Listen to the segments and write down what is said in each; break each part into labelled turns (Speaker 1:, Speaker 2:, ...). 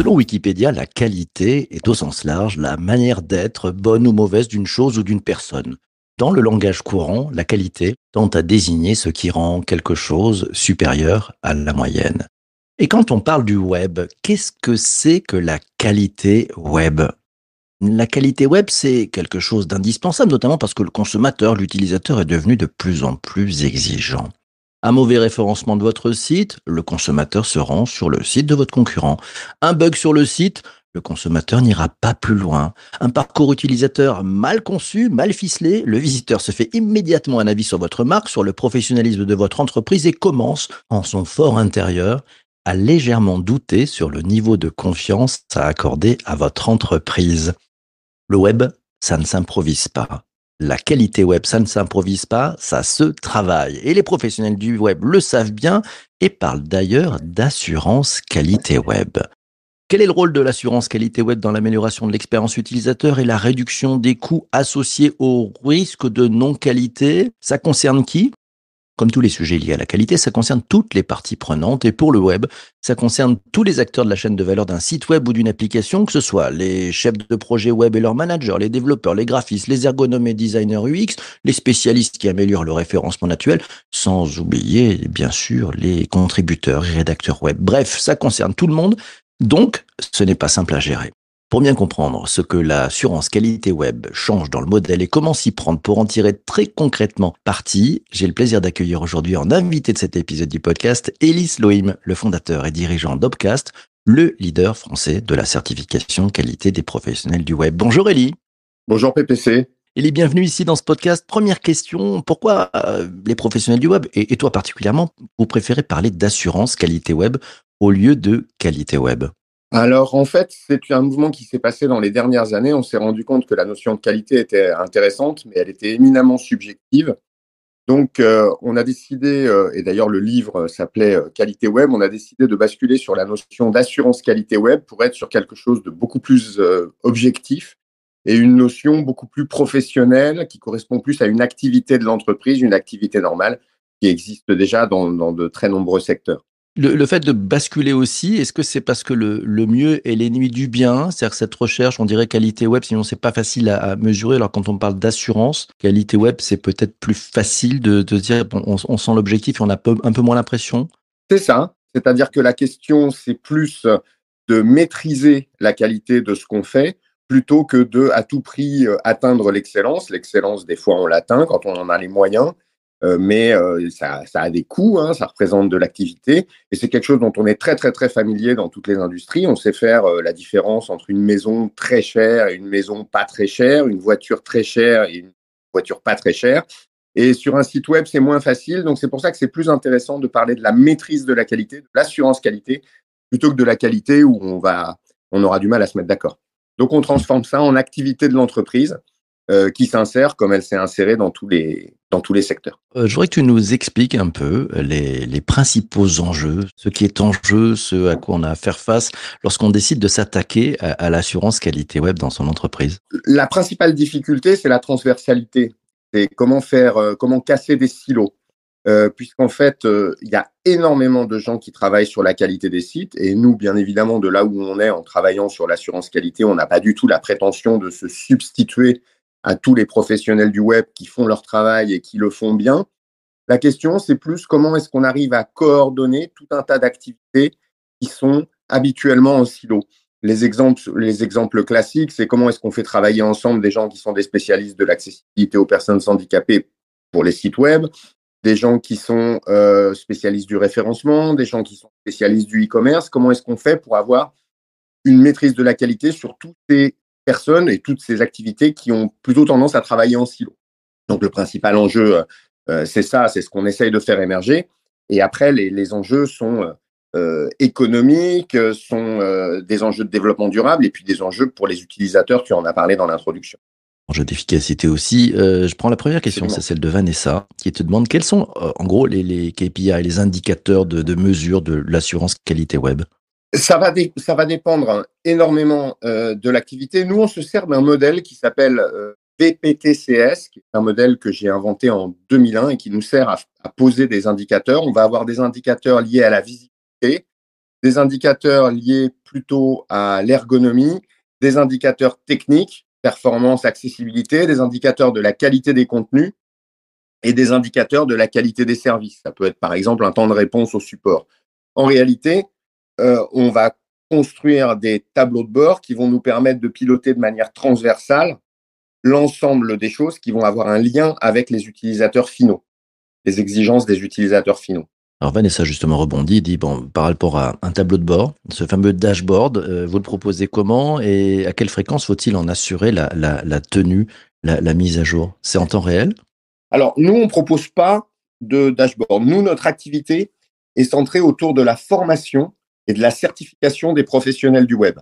Speaker 1: Selon Wikipédia, la qualité est au sens large la manière d'être, bonne ou mauvaise, d'une chose ou d'une personne. Dans le langage courant, la qualité tend à désigner ce qui rend quelque chose supérieur à la moyenne. Et quand on parle du web, qu'est-ce que c'est que la qualité web? La qualité web, c'est quelque chose d'indispensable, notamment parce que le consommateur, l'utilisateur est devenu de plus en plus exigeant. Un mauvais référencement de votre site, le consommateur se rend sur le site de votre concurrent. Un bug sur le site, le consommateur n'ira pas plus loin. Un parcours utilisateur mal conçu, mal ficelé, le visiteur se fait immédiatement un avis sur votre marque, sur le professionnalisme de votre entreprise et commence, en son fort intérieur, à légèrement douter sur le niveau de confiance à accorder à votre entreprise. Le web, ça ne s'improvise pas. La qualité web, ça ne s'improvise pas, ça se travaille. Et les professionnels du web le savent bien et parlent d'ailleurs d'assurance qualité web. Quel est le rôle de l'assurance qualité web dans l'amélioration de l'expérience utilisateur et la réduction des coûts associés au risque de non-qualité? Ça concerne qui? Comme tous les sujets liés à la qualité, ça concerne toutes les parties prenantes et pour le web, ça concerne tous les acteurs de la chaîne de valeur d'un site web ou d'une application, que ce soit les chefs de projet web et leurs managers, les développeurs, les graphistes, les ergonomes et designers UX, les spécialistes qui améliorent le référencement naturel, sans oublier bien sûr les contributeurs et rédacteurs web. Bref, ça concerne tout le monde, donc ce n'est pas simple à gérer. Pour bien comprendre ce que l'assurance qualité web change dans le modèle et comment s'y prendre pour en tirer très concrètement parti, j'ai le plaisir d'accueillir aujourd'hui en invité de cet épisode du podcast Élise Lohim, le fondateur et dirigeant d'Opcast, le leader français de la certification qualité des professionnels du web. Bonjour Élie.
Speaker 2: Bonjour PPC.
Speaker 1: Élie, bienvenue ici dans ce podcast. Première question, pourquoi euh, les professionnels du web, et, et toi particulièrement, vous préférez parler d'assurance qualité web au lieu de qualité web?
Speaker 2: Alors en fait, c'est un mouvement qui s'est passé dans les dernières années. On s'est rendu compte que la notion de qualité était intéressante, mais elle était éminemment subjective. Donc euh, on a décidé, euh, et d'ailleurs le livre s'appelait euh, Qualité Web, on a décidé de basculer sur la notion d'assurance qualité web pour être sur quelque chose de beaucoup plus objectif et une notion beaucoup plus professionnelle qui correspond plus à une activité de l'entreprise, une activité normale qui existe déjà dans, dans de très nombreux secteurs.
Speaker 1: Le, fait de basculer aussi, est-ce que c'est parce que le, mieux est l'ennemi du bien C'est-à-dire cette recherche, on dirait qualité web, sinon c'est pas facile à, mesurer. Alors quand on parle d'assurance, qualité web, c'est peut-être plus facile de, dire, on, sent l'objectif et on a un peu moins l'impression?
Speaker 2: C'est ça. C'est-à-dire que la question, c'est plus de maîtriser la qualité de ce qu'on fait plutôt que de à tout prix euh, atteindre l'excellence. L'excellence, des fois, on l'atteint quand on en a les moyens. Euh, mais euh, ça, ça, a des coûts, hein, ça représente de l'activité, et c'est quelque chose dont on est très très très familier dans toutes les industries. On sait faire euh, la différence entre une maison très chère et une maison pas très chère, une voiture très chère et une voiture pas très chère. Et sur un site web, c'est moins facile, donc c'est pour ça que c'est plus intéressant de parler de la maîtrise de la qualité, de l'assurance qualité, plutôt que de la qualité où on va, on aura du mal à se mettre d'accord. Donc on transforme ça en activité de l'entreprise euh, qui s'insère comme elle s'est insérée dans tous les, dans tous les secteurs.
Speaker 1: Euh, je voudrais que tu nous expliques un peu les, les, principaux enjeux, ce qui est en jeu, ce à quoi on a à faire face lorsqu'on décide de s'attaquer à, l'assurance qualité web dans son entreprise.
Speaker 2: La principale difficulté, c'est la transversalité. C'est comment faire, euh, comment casser des silos. Euh, puisqu'en fait, il y a énormément de gens qui travaillent sur la qualité des sites. Et nous, bien évidemment, de là où on est en travaillant sur l'assurance qualité, on n'a pas du tout la prétention de se substituer à tous les professionnels du web qui font leur travail et qui le font bien. La question, c'est plus comment est-ce qu'on arrive à coordonner tout un tas d'activités qui sont habituellement en silo. Les exemples, les exemples classiques, c'est comment est-ce qu'on fait travailler ensemble des gens qui sont des spécialistes de l'accessibilité aux personnes handicapées pour les sites web, des gens qui sont euh, spécialistes du référencement, des gens qui sont spécialistes du e-commerce. Comment est-ce qu'on fait pour avoir une maîtrise de la qualité sur tous ces personnes et toutes ces activités qui ont plutôt tendance à travailler en silo. Donc le principal enjeu, euh, c'est ça, c'est ce qu'on essaye de faire émerger. Et après, les, enjeux sont euh, économiques, sont des enjeux de développement durable et puis des enjeux pour les utilisateurs, tu en as parlé dans l'introduction.
Speaker 1: Enjeu d'efficacité aussi. Euh, je prends la première question, c'est celle de Vanessa, qui te demande quels sont en gros les, les KPI, les indicateurs de, de mesure de l'assurance qualité web?
Speaker 2: Ça va, ça va dépendre énormément euh, de l'activité. Nous, on se sert d'un modèle qui s'appelle euh, VPTCS, qui est un modèle que j'ai inventé en 2001 et qui nous sert à, à poser des indicateurs. On va avoir des indicateurs liés à la visibilité, des indicateurs liés plutôt à l'ergonomie, des indicateurs techniques, performance, accessibilité, des indicateurs de la qualité des contenus et des indicateurs de la qualité des services. Ça peut être par exemple un temps de réponse au support. En réalité, euh, on va construire des tableaux de bord qui vont nous permettre de piloter de manière transversale l'ensemble des choses qui vont avoir un lien avec les utilisateurs finaux, les exigences des utilisateurs finaux.
Speaker 1: Alors Vanessa justement rebondit, dit bon par rapport à un tableau de bord, ce fameux dashboard, euh, vous le proposez comment et à quelle fréquence faut-il en assurer la, la, la tenue, la, la, mise à jour? C'est en temps réel?
Speaker 2: Alors nous on propose pas de dashboard. Nous notre activité est centrée autour de la formation et de la certification des professionnels du web.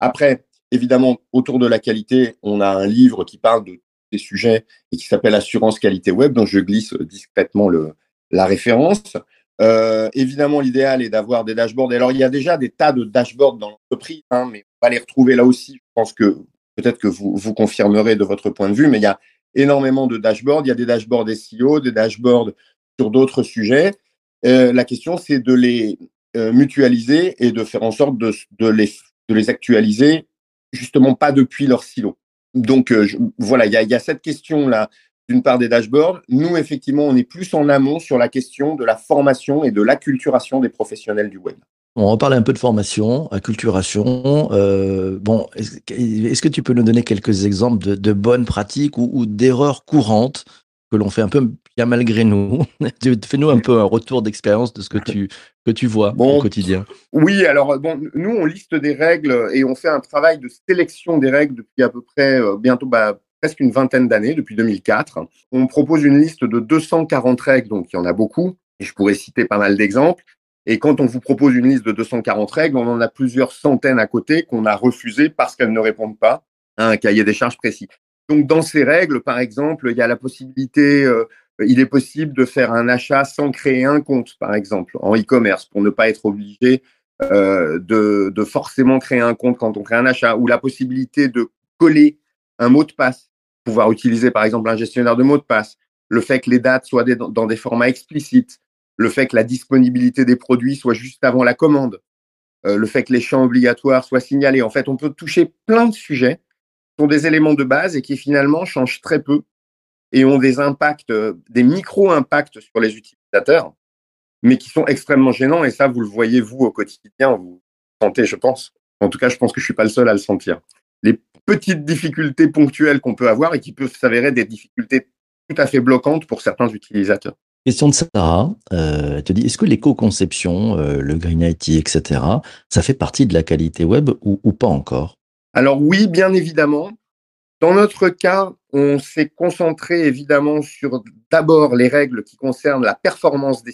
Speaker 2: Après, évidemment, autour de la qualité, on a un livre qui parle de ces sujets et qui s'appelle Assurance qualité web, dont je glisse discrètement le, la référence. Euh, évidemment, l'idéal est d'avoir des dashboards. Alors, il y a déjà des tas de dashboards dans l'entreprise, hein, mais on va les retrouver là aussi. Je pense que peut-être que vous, vous confirmerez de votre point de vue, mais il y a énormément de dashboards. Il y a des dashboards SEO, des dashboards sur d'autres sujets. Euh, la question, c'est de les euh, mutualiser et de faire en sorte de, de, les, de les actualiser, justement pas depuis leur silo. Donc euh, voilà, il y a, cette question-là d'une part des dashboards. Nous, effectivement, on est plus en amont sur la question de la formation et de l'acculturation des professionnels du web.
Speaker 1: On va parler un peu de formation, acculturation. Euh, bon, est-ce, est que tu peux nous donner quelques exemples de, bonnes pratiques ou d'erreurs courantes que l'on fait un peu bien malgré nous. Fais-nous un peu un retour d'expérience de ce que tu, que tu vois bon, au quotidien.
Speaker 2: Oui, alors bon, nous, on liste des règles et on fait un travail de sélection des règles depuis à peu près euh, bientôt bah, presque une vingtaine d'années, depuis 2004. On propose une liste de 240 règles, donc il y en a beaucoup, et je pourrais citer pas mal d'exemples. Et quand on vous propose une liste de 240 règles, on en a plusieurs centaines à côté qu'on a refusées parce qu'elles ne répondent pas à un cahier des charges précis. Donc, dans ces règles, par exemple, il y a la possibilité, euh, il est possible de faire un achat sans créer un compte, par exemple, en e-commerce, pour ne pas être obligé euh, de, forcément créer un compte quand on crée un achat, ou la possibilité de coller un mot de passe, pouvoir utiliser, par exemple, un gestionnaire de mots de passe, le fait que les dates soient dans des formats explicites, le fait que la disponibilité des produits soit juste avant la commande, euh, le fait que les champs obligatoires soient signalés. En fait, on peut toucher plein de sujets sont des éléments de base et qui finalement changent très peu et ont des impacts, des micro-impacts sur les utilisateurs, mais qui sont extrêmement gênants. Et ça, vous le voyez, vous, au quotidien, vous sentez, je pense. En tout cas, je pense que je suis pas le seul à le sentir. Les petites difficultés ponctuelles qu'on peut avoir et qui peuvent s'avérer des difficultés tout à fait bloquantes pour certains utilisateurs.
Speaker 1: Question de Sarah, euh, elle te dit, est-ce que l'éco-conception, euh, le Green IT, etc., ça fait partie de la qualité web ou, ou pas encore?
Speaker 2: Alors oui, bien évidemment. Dans notre cas, on s'est concentré évidemment sur d'abord les règles qui concernent la performance des.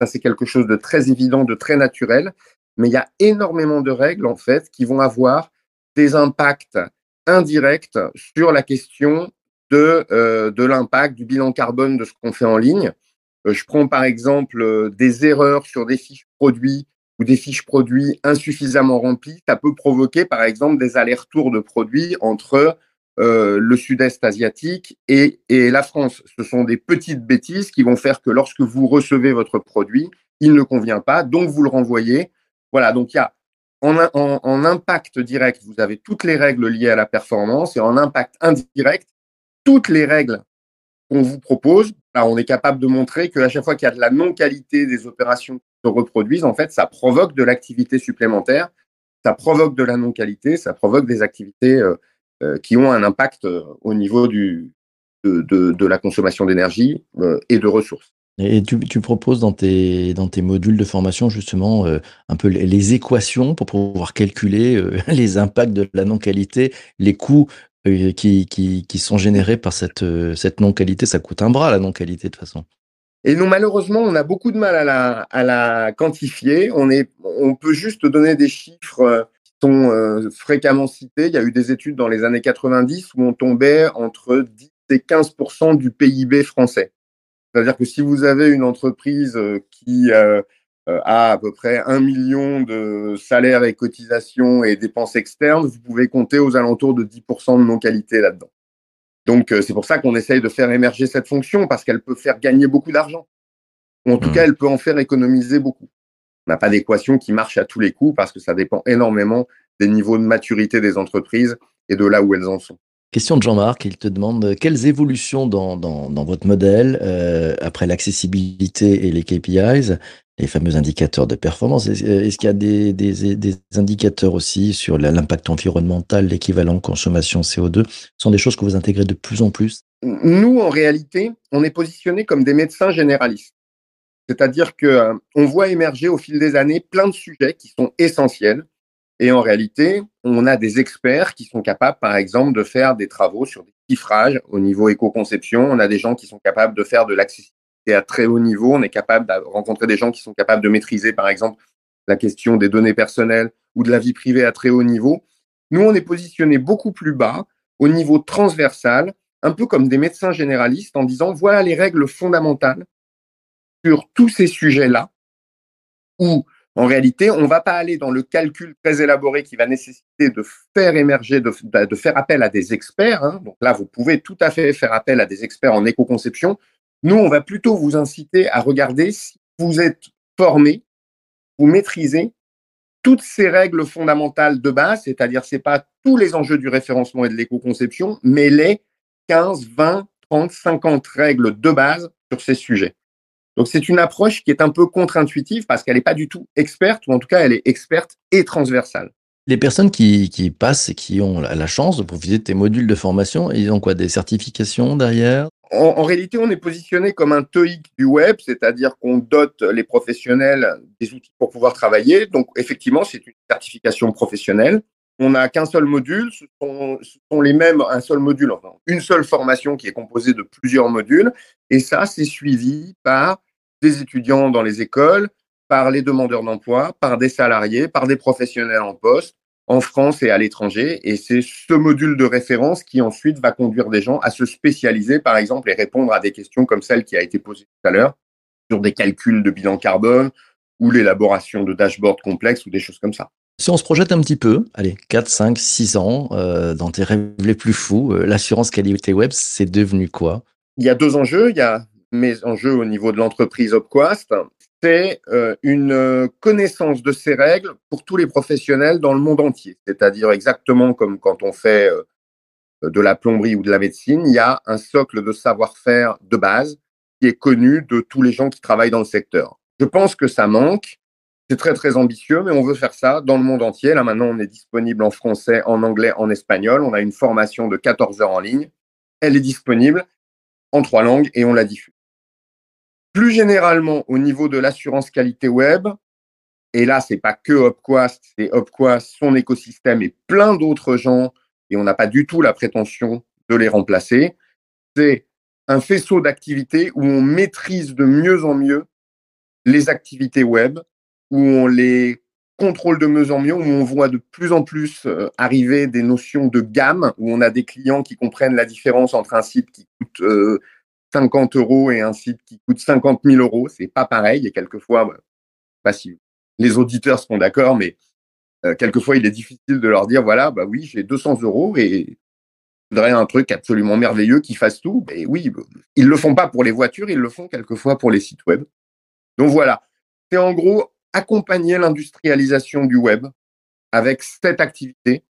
Speaker 2: Ça, c'est quelque chose de très évident, de très naturel. Mais il y a énormément de règles, en fait, qui vont avoir des impacts indirects sur la question de, euh, de l'impact du bilan carbone de ce qu'on fait en ligne. Euh, je prends par exemple euh, des erreurs sur des fiches produits ou des fiches produits insuffisamment remplies, ça peut provoquer par exemple des allers-retours de produits entre euh, le sud-est asiatique et, et la France. Ce sont des petites bêtises qui vont faire que lorsque vous recevez votre produit, il ne convient pas, donc vous le renvoyez. Voilà, donc il y a en, impact direct, vous avez toutes les règles liées à la performance et en impact indirect, toutes les règles qu'on vous propose, là, on est capable de montrer qu'à chaque fois qu'il y a de la non-qualité des opérations qui se reproduisent, en fait, ça provoque de l'activité supplémentaire, ça provoque de la non-qualité, ça provoque des activités euh, qui ont un impact euh, au niveau du, de, de, de la consommation d'énergie euh, et de ressources.
Speaker 1: Et tu, tu, proposes dans tes, dans tes modules de formation justement euh, un peu les, les, équations pour pouvoir calculer euh, les impacts de la non-qualité, les coûts euh, qui, qui, qui, sont générés par cette, cette non-qualité. Ça coûte un bras la non-qualité de toute façon.
Speaker 2: Et non, malheureusement, on a beaucoup de mal à la, à la quantifier. On, est, on peut juste donner des chiffres sont fréquemment cités. Il y a eu des études dans les années 90 où on tombait entre 10 et 15% du PIB français. C'est-à-dire que si vous avez une entreprise qui, euh, euh, a à peu près un million de salaires et cotisations et dépenses externes, vous pouvez compter aux alentours de 10% de non-qualité là-dedans. Donc, euh, c'est pour ça qu'on essaye de faire émerger cette fonction parce qu'elle peut faire gagner beaucoup d'argent. En tout
Speaker 1: Mhm.
Speaker 2: cas, elle peut en faire économiser beaucoup. On n'a pas d'équation qui marche à tous les coups parce que ça dépend énormément des niveaux de maturité des entreprises et de là où elles en sont.
Speaker 1: Question de Jean-Marc, il te demande euh, quelles évolutions dans, dans, dans votre modèle, euh, après l'accessibilité et les KPIs, les fameux indicateurs de performance, est-ce euh, est-ce qu'il y a des, des, des indicateurs aussi sur l'impact environnemental, l'équivalent consommation CO2 Ce sont des choses que vous intégrez de plus en plus?
Speaker 2: Nous, en réalité, on est positionné comme des médecins généralistes. C'est-à-dire que euh, voit émerger au fil des années plein de sujets qui sont essentiels. Et en réalité, on a des experts qui sont capables, par exemple, de faire des travaux sur des chiffrages au niveau éco-conception. On a des gens qui sont capables de faire de l'accessibilité à très haut niveau. On est capable de rencontrer des gens qui sont capables de maîtriser, par exemple, la question des données personnelles ou de la vie privée à très haut niveau. Nous, on est positionné beaucoup plus bas, au niveau transversal, un peu comme des médecins généralistes, en disant voilà les règles fondamentales sur tous ces sujets-là, où en réalité, on ne va pas aller dans le calcul très élaboré qui va nécessiter de faire émerger, de, de faire appel à des experts. hein. Donc là, vous pouvez tout à fait faire appel à des experts en éco-conception. Nous, on va plutôt vous inciter à regarder si vous êtes formé, vous maîtrisez toutes ces règles fondamentales de base, c'est-à-dire c'est pas tous les enjeux du référencement et de l'éco-conception, mais les 15, 20, 30, 50 règles de base sur ces sujets. Donc c'est une approche qui est un peu contre-intuitive parce qu'elle n'est pas du tout experte, ou en tout cas elle est experte et transversale.
Speaker 1: Les personnes qui, qui passent et qui ont la chance de profiter de tes modules de formation, ils ont quoi Des certifications derrière?
Speaker 2: En, en réalité, on est positionné comme un TOEIC du web, c'est-à-dire qu'on dote les professionnels des outils pour pouvoir travailler. Donc effectivement, c'est une certification professionnelle. On n'a qu'un seul module, ce sont, ce sont les mêmes, un seul module, enfin une seule formation qui est composée de plusieurs modules. Et ça, c'est suivi par des étudiants dans les écoles, par les demandeurs d'emploi, par des salariés, par des professionnels en poste, en France et à l'étranger. Et c'est ce module de référence qui ensuite va conduire des gens à se spécialiser, par exemple, et répondre à des questions comme celle qui a été posée tout à l'heure sur des calculs de bilan carbone ou l'élaboration de dashboards complexes ou des choses comme ça.
Speaker 1: Si on se projette un petit peu, allez, 4, 5, 6 ans, euh, dans tes rêves les plus fous, euh, l'assurance qualité web, c'est devenu quoi?
Speaker 2: Il y a deux enjeux. Il y a mes enjeux au niveau de l'entreprise Opquast. C'est euh, une euh, connaissance de ces règles pour tous les professionnels dans le monde entier. C'est-à-dire exactement comme quand on fait euh, de la plomberie ou de la médecine, il y a un socle de savoir-faire de base qui est connu de tous les gens qui travaillent dans le secteur. Je pense que ça manque. C'est très très ambitieux, mais on veut faire ça dans le monde entier. Là maintenant, on est disponible en français, en anglais, en espagnol. On a une formation de 14 heures en ligne. Elle est disponible en trois langues et on la diffuse. Plus généralement, au niveau de l'assurance qualité web, et là, c'est pas que Opquast, c'est Opquast, son écosystème et plein d'autres gens, et on n'a pas du tout la prétention de les remplacer. C'est un faisceau d'activités où on maîtrise de mieux en mieux les activités web, où on les contrôle de mieux en mieux, où on voit de plus en plus euh, arriver des notions de gamme, où on a des clients qui comprennent la différence entre un site qui coûte euh, 50 euros et un site qui coûte 50 000 euros. C'est pas pareil. Et quelquefois, bah, pas si les auditeurs seront d'accord, mais euh, quelquefois, il est difficile de leur dire, voilà, bah oui, j'ai 200 euros et je voudrais un truc absolument merveilleux qui fasse tout. Mais oui, ils le font pas pour les voitures, ils le font quelquefois pour les sites web. Donc voilà, c'est en gros accompagner l'industrialisation du web avec cette activité,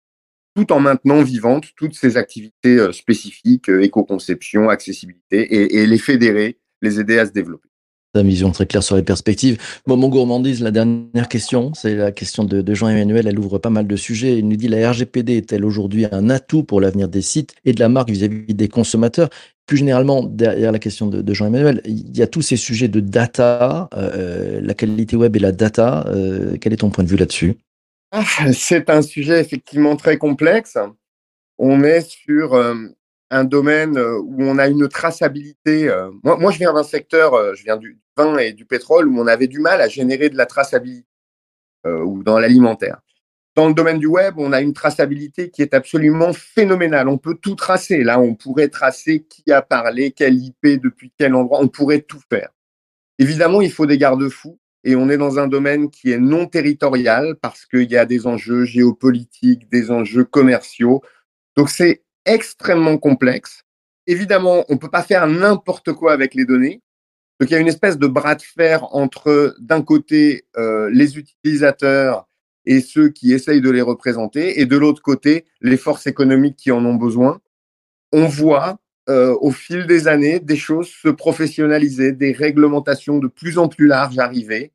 Speaker 2: tout en maintenant vivantes toutes ces activités euh, spécifiques, euh, éco-conception, accessibilité, et, les fédérer, les aider à se développer.
Speaker 1: Ta vision très claire sur les perspectives. Bon, mon gourmandise, la dernière question, c'est la question de, Jean-Emmanuel. Elle ouvre pas mal de sujets. Il nous dit la RGPD est-elle aujourd'hui un atout pour l'avenir des sites et de la marque vis-à-vis des consommateurs? Plus généralement, derrière la question de, Jean-Emmanuel, il y a tous ces sujets de data, euh, la qualité web et la data. Quel est ton point de vue là-dessus?
Speaker 2: C'est un sujet effectivement très complexe. On est sur un domaine où on a une traçabilité. moi, moi, je viens d'un secteur, je viens du vin et du pétrole, où on avait du mal à générer de la traçabilité, ou dans l'alimentaire. Dans le domaine du web, on a une traçabilité qui est absolument phénoménale. On peut tout tracer. Là, on pourrait tracer qui a parlé, quel IP, depuis quel endroit. On pourrait tout faire. Évidemment, il faut des garde-fous et on est dans un domaine qui est non territorial parce qu'il y a des enjeux géopolitiques, des enjeux commerciaux. Donc c'est extrêmement complexe. Évidemment, on ne peut pas faire n'importe quoi avec les données. Donc il y a une espèce de bras de fer entre, d'un côté, euh, les utilisateurs et ceux qui essayent de les représenter, et de l'autre côté, les forces économiques qui en ont besoin. On voit euh, au fil des années des choses se professionnaliser, des réglementations de plus en plus larges arriver.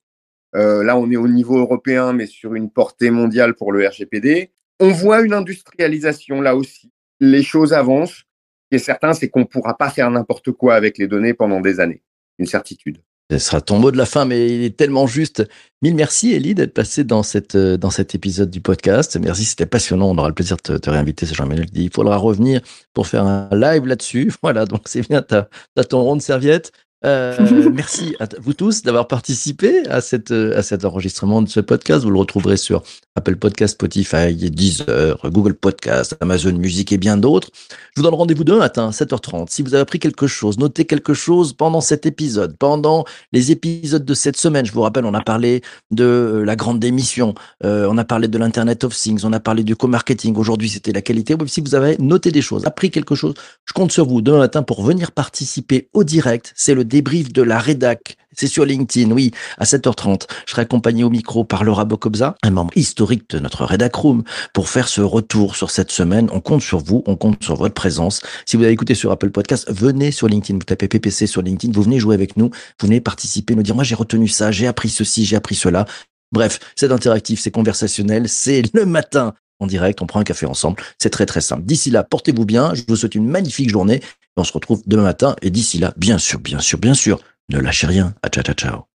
Speaker 2: Euh, là, on est au niveau européen, mais sur une portée mondiale pour le RGPD. On voit une industrialisation là aussi. Les choses avancent. Ce qui est certain, c'est qu'on ne pourra pas faire n'importe quoi avec les données pendant des années. Une certitude.
Speaker 1: Ce sera ton mot de la fin, mais il est tellement juste. Mille merci, Elie, d'être passé euh, dans cet épisode du podcast. Merci, c'était passionnant. On aura le plaisir de te, te réinviter, c'est Jean-Emmanuel dit. Il faudra revenir pour faire un live là-dessus. Voilà, donc c'est bien, tu as, ton rond de serviette. Euh, merci à vous tous d'avoir participé à, cette, à cet enregistrement de ce podcast. Vous le retrouverez sur Apple Podcast, Spotify, Deezer, Google Podcast, Amazon Music et bien d'autres. Je vous donne rendez-vous demain matin, 7h30. Si vous avez appris quelque chose, notez quelque chose pendant cet épisode, pendant les épisodes de cette semaine. Je vous rappelle, on a parlé de la grande démission, euh, on a parlé de l'Internet of Things, on a parlé du co-marketing. Aujourd'hui, c'était la qualité web. Si vous avez noté des choses, appris quelque chose, je compte sur vous demain matin pour venir participer au direct. C'est le débrief de la rédac. C'est sur LinkedIn, oui, à 7h30. Je serai accompagné au micro par Laura Bokobza, un membre historique de notre Redac Room, pour faire ce retour sur cette semaine. On compte sur vous, on compte sur votre présence. Si vous avez écouté sur Apple Podcast, venez sur LinkedIn, vous tapez PPC sur LinkedIn, vous venez jouer avec nous, vous venez participer, nous dire, moi j'ai retenu ça, j'ai appris ceci, j'ai appris cela. Bref, c'est interactif, c'est conversationnel, c'est le matin en direct, on prend un café ensemble. C'est très très simple. D'ici là, portez-vous bien. Je vous souhaite une magnifique journée. On se retrouve demain matin. Et d'ici là, bien sûr, bien sûr, bien sûr, ne lâchez rien. À ciao, ciao, ciao.